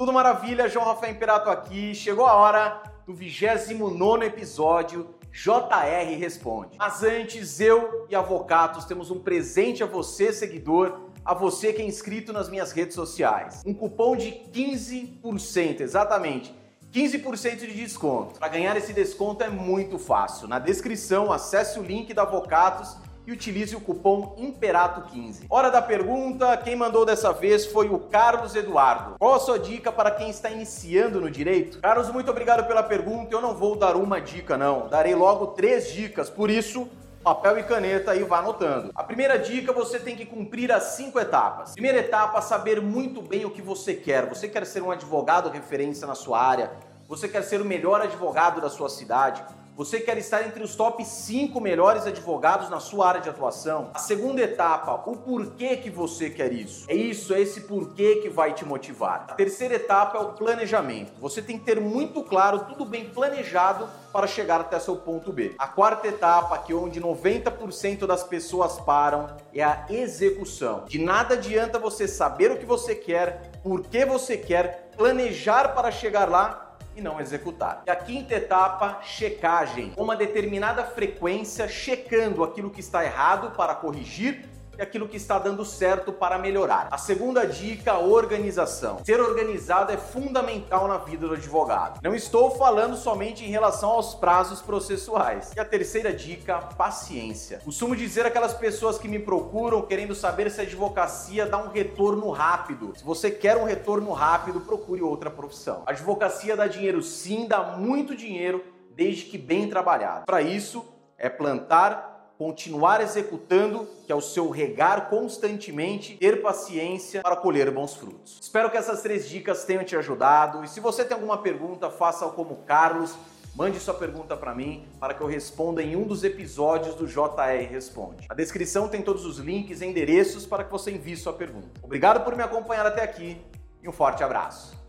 Tudo maravilha, João Rafael Imperato aqui. Chegou a hora do 29 episódio JR Responde. Mas antes, eu e Avocatos temos um presente a você, seguidor, a você que é inscrito nas minhas redes sociais. Um cupom de 15%, exatamente. 15% de desconto. Para ganhar esse desconto é muito fácil. Na descrição, acesse o link da Avocatos utilize o cupom IMPERATO15. Hora da pergunta, quem mandou dessa vez foi o Carlos Eduardo. Qual a sua dica para quem está iniciando no direito? Carlos, muito obrigado pela pergunta. Eu não vou dar uma dica, não. Darei logo três dicas, por isso papel e caneta e vá anotando. A primeira dica, você tem que cumprir as cinco etapas. Primeira etapa, saber muito bem o que você quer. Você quer ser um advogado referência na sua área? Você quer ser o melhor advogado da sua cidade? Você quer estar entre os top 5 melhores advogados na sua área de atuação? A segunda etapa, o porquê que você quer isso. É isso, é esse porquê que vai te motivar. A terceira etapa é o planejamento. Você tem que ter muito claro, tudo bem planejado para chegar até seu ponto B. A quarta etapa, que é onde 90% das pessoas param, é a execução. De nada adianta você saber o que você quer, por que você quer, planejar para chegar lá e não executar. E a quinta etapa, checagem. Uma determinada frequência checando aquilo que está errado para corrigir e aquilo que está dando certo para melhorar. A segunda dica, organização. Ser organizado é fundamental na vida do advogado. Não estou falando somente em relação aos prazos processuais. E a terceira dica, paciência. Costumo dizer aquelas pessoas que me procuram querendo saber se a advocacia dá um retorno rápido. Se você quer um retorno rápido, procure outra profissão. A advocacia dá dinheiro sim, dá muito dinheiro, desde que bem trabalhado. Para isso, é plantar continuar executando, que é o seu regar constantemente, ter paciência para colher bons frutos. Espero que essas três dicas tenham te ajudado e se você tem alguma pergunta, faça como Carlos, mande sua pergunta para mim para que eu responda em um dos episódios do JR Responde. Na descrição tem todos os links e endereços para que você envie sua pergunta. Obrigado por me acompanhar até aqui e um forte abraço.